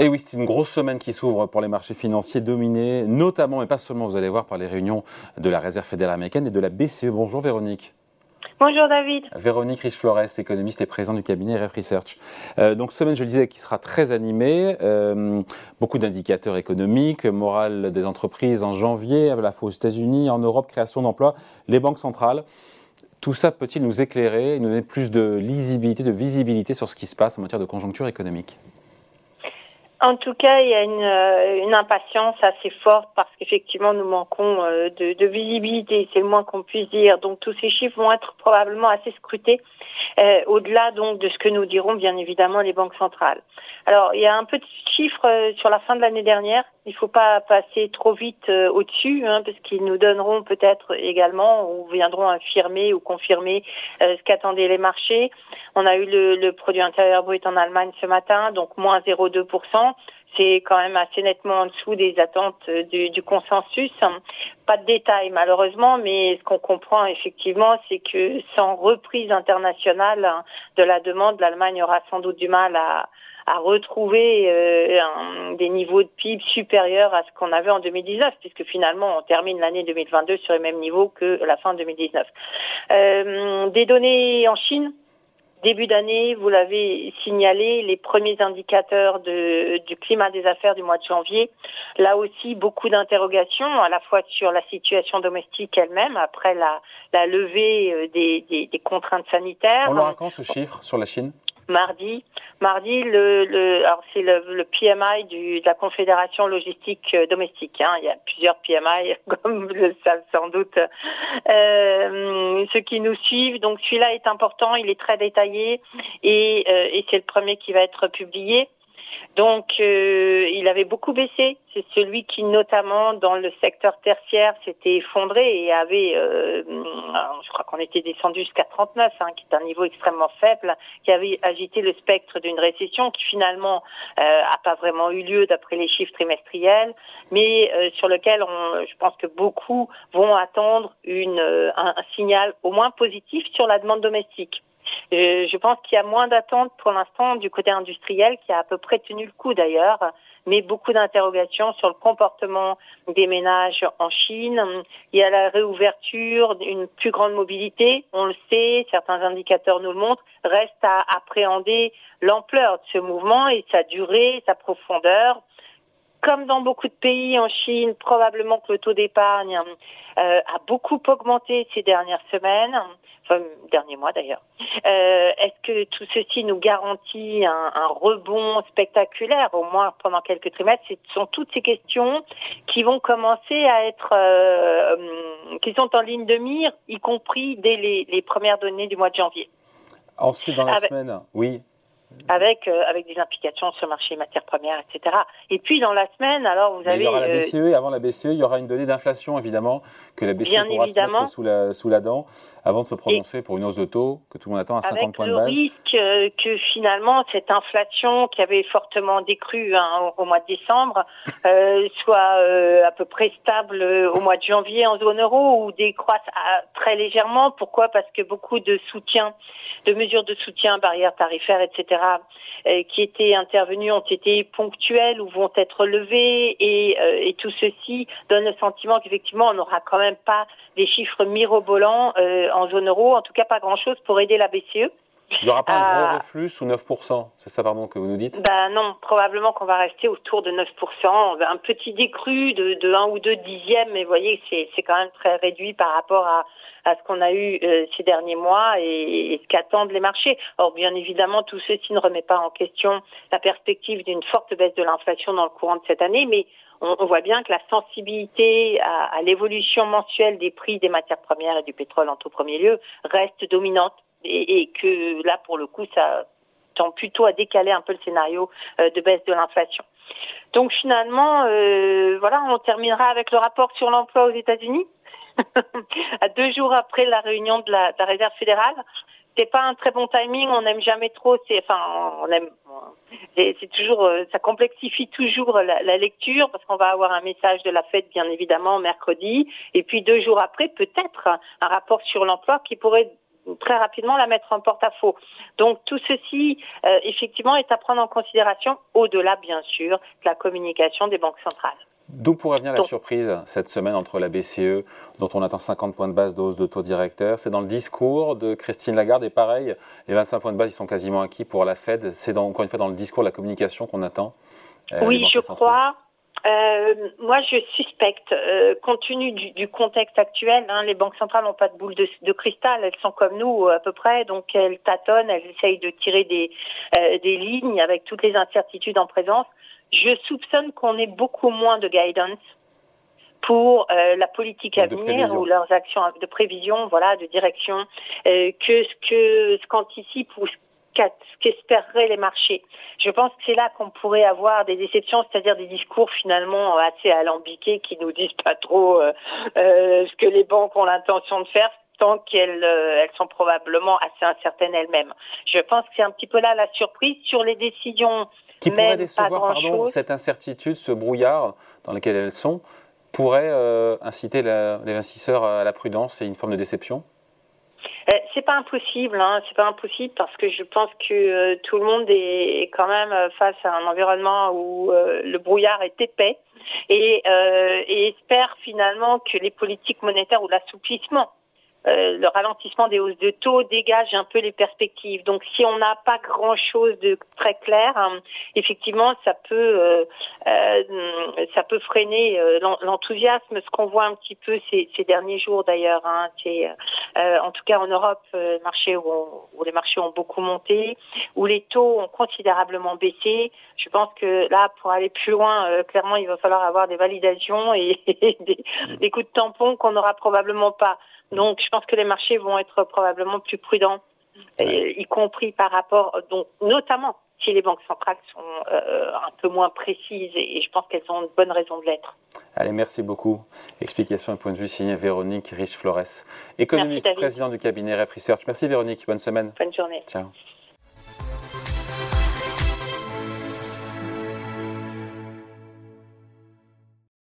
Et oui, c'est une grosse semaine qui s'ouvre pour les marchés financiers dominés, notamment, mais pas seulement, vous allez voir, par les réunions de la Réserve fédérale américaine et de la BCE. Bonjour Véronique. Bonjour David. Véronique Riche-Flores, économiste et présidente du cabinet RF Research. Euh, donc semaine, je le disais, qui sera très animée. Euh, beaucoup d'indicateurs économiques, morale des entreprises en janvier, à la fois aux États-Unis, en Europe, création d'emplois, les banques centrales. Tout ça peut-il nous éclairer et nous donner plus de lisibilité, de visibilité sur ce qui se passe en matière de conjoncture économique? En tout cas, il y a une, euh, une impatience assez forte parce qu'effectivement, nous manquons euh, de, de visibilité, c'est le moins qu'on puisse dire. Donc, tous ces chiffres vont être probablement assez scrutés, euh, au-delà donc de ce que nous diront bien évidemment les banques centrales. Alors, il y a un peu de chiffres sur la fin de l'année dernière. Il ne faut pas passer trop vite au-dessus, hein, parce qu'ils nous donneront peut-être également ou viendront affirmer ou confirmer ce qu'attendaient les marchés. On a eu le, le produit intérieur brut en Allemagne ce matin, donc moins 0,2% c'est quand même assez nettement en dessous des attentes du, du, consensus. Pas de détails malheureusement, mais ce qu'on comprend effectivement, c'est que sans reprise internationale de la demande, l'Allemagne aura sans doute du mal à, retrouver euh, des niveaux de PIB supérieurs à ce qu'on avait en 2019, puisque finalement on termine l'année 2022 sur les mêmes niveaux que la fin 2019. Euh, des données en Chine? Début d'année, vous l'avez signalé, les premiers indicateurs du climat des affaires du mois de janvier. Là aussi, beaucoup d'interrogations, à la fois sur la situation domestique elle-même, après la, levée euh, des contraintes sanitaires. On l'aura quand ce chiffre sur la Chine? Mardi. Mardi, le, le alors c'est le, le, PMI du, de la Confédération logistique euh, domestique. Hein. Il y a plusieurs PMI, comme vous le savez sans doute euh, ceux qui nous suivent. Donc celui-là est important, il est très détaillé et, euh, et c'est le premier qui va être publié. Donc, euh, il avait beaucoup baissé. C'est celui qui, notamment dans le secteur tertiaire, s'était effondré et avait, euh, je crois qu'on était descendu jusqu'à 39, hein, qui est un niveau extrêmement faible, qui avait agité le spectre d'une récession qui finalement euh, a pas vraiment eu lieu d'après les chiffres trimestriels, mais euh, sur lequel on, je pense que beaucoup vont attendre un signal au moins positif sur la demande domestique. Euh, je pense qu'il y a moins d'attentes pour l'instant du côté industriel, qui a à peu près tenu le coup d'ailleurs, mais beaucoup d'interrogations sur le comportement des ménages en Chine. Il y a la réouverture, une plus grande mobilité, on le sait, certains indicateurs nous le montrent, reste à appréhender l'ampleur de ce mouvement et sa durée, sa profondeur. Comme dans beaucoup de pays en Chine, probablement que le taux d'épargne euh, a beaucoup augmenté ces dernières semaines enfin dernier mois d'ailleurs. Euh, Est-ce que tout ceci nous garantit un, un, rebond spectaculaire, au moins pendant quelques trimestres? Ce sont toutes ces questions qui vont commencer à être, euh, qui sont en ligne de mire, y compris dès les, les premières données du mois de janvier. Ensuite, dans la Avec... semaine, oui avec euh, avec des implications sur le marché des matières premières, etc. Et puis dans la semaine, alors vous avez il y aura la BCE et avant la BCE, il y aura une donnée d'inflation évidemment que la BCE pourra évidemment. se mettre sous la sous la dent avant de se prononcer et pour une hausse de taux que tout le monde attend à 50 points de base. Avec le risque euh, que finalement cette inflation qui avait fortement décru hein, au, au, mois de décembre euh, soit euh, à peu près stable euh, au mois de janvier en zone euro ou décroisse à, très légèrement. Pourquoi? Parce que beaucoup de soutien, de mesures de soutien, barrières tarifaires, etc euh, qui étaient intervenus ont été ponctuels ou vont être levés et, euh, et tout ceci donne le sentiment qu'effectivement on n'aura quand même pas des chiffres mirobolants euh, en zone euro, en tout cas pas grand-chose pour aider la BCE. Il n'y aura pas un gros reflux sous 9%, c'est ça pardon que vous nous dites? Ben non, probablement qu'on va rester autour de 9%, un petit décru de, de 1 ou 2 dixièmes, mais vous voyez c'est quand même très réduit par rapport à, à ce qu'on a eu euh, ces derniers mois et, et ce qu'attendent les marchés. Or, bien évidemment, tout ceci ne remet pas en question la perspective d'une forte baisse de l'inflation dans le courant de cette année, mais on, on voit bien que la sensibilité à, à l'évolution mensuelle des prix des matières premières et du pétrole en tout premier lieu reste dominante et, et, que là, pour le coup, ça tend plutôt à décaler un peu le scénario euh, de baisse de l'inflation. Donc finalement, euh, voilà, on terminera avec le rapport sur l'emploi aux États-Unis, à deux jours après la réunion de la, de la Réserve fédérale. C'est pas un très bon timing. On n'aime jamais trop. C'est enfin, on aime. C'est toujours, euh, ça complexifie toujours la, la lecture parce qu'on va avoir un message de la fête, bien évidemment, mercredi, et puis deux jours après, peut-être un rapport sur l'emploi qui pourrait très rapidement la mettre en porte-à-faux. Donc tout ceci, effectivement, est à prendre en considération au-delà, bien sûr, de la communication des banques centrales. D'où pourrait venir la surprise cette semaine entre la BCE, dont on attend 50 points de base de hausse de taux directeur C'est dans le discours de Christine Lagarde et pareil, les 25 points de base ils sont quasiment acquis pour la Fed. C'est encore une fois dans le discours de la communication qu'on attend. Euh, oui, je crois. Euh, moi, je suspecte, euh, compte tenu du, contexte actuel, hein, les banques centrales n'ont pas de boule de, de, cristal, elles sont comme nous à peu près, donc elles tâtonnent, elles essayent de tirer des, des lignes avec toutes les incertitudes en présence. Je soupçonne qu'on ait beaucoup moins de guidance pour euh, la politique à venir ou leurs actions de prévision, voilà, de direction, euh, que ce que ce qu'anticipent ou ce qu'espéreraient les marchés. Je pense que c'est là qu'on pourrait avoir des déceptions, c'est-à-dire des discours finalement assez alambiqués qui nous disent pas trop euh, ce que les banques ont l'intention de faire tant qu'elles elles sont probablement assez incertaines elles-mêmes. Je pense que c'est un petit peu là la surprise sur les décisions qui pourrait décevoir, pardon, cette incertitude, ce brouillard dans lequel elles sont, pourrait euh, inciter les investisseurs à la prudence et une forme de déception? euh, c'est pas impossible, hein, c'est pas impossible parce que je pense que euh, tout le monde est quand même face à un environnement où le brouillard est épais. Et, et espère finalement que les politiques monétaires ou l'assouplissement euh, le ralentissement des hausses de taux dégage un peu les perspectives. Donc si on n'a pas grand-chose de très clair, hein, effectivement, ça peut euh, euh, ça peut freiner l'enthousiasme. Ce qu'on voit un petit peu ces, derniers jours d'ailleurs, hein, c'est en tout cas en Europe, marché où, où, les marchés ont beaucoup monté, où les taux ont considérablement baissé. Je pense que là, pour aller plus loin, clairement, il va falloir avoir des validations et, des coups de tampon qu'on n'aura probablement pas. Donc, je pense que les marchés vont être probablement plus prudents, y compris par rapport, donc, notamment si les banques centrales sont euh, un peu moins précises, et, je pense qu'elles ont une bonne raison de l'être. Allez, merci beaucoup. Explication et point de vue signé Véronique Rich-Flores, économiste, président du cabinet Ref Research. Merci Véronique, bonne semaine. Bonne journée. Ciao.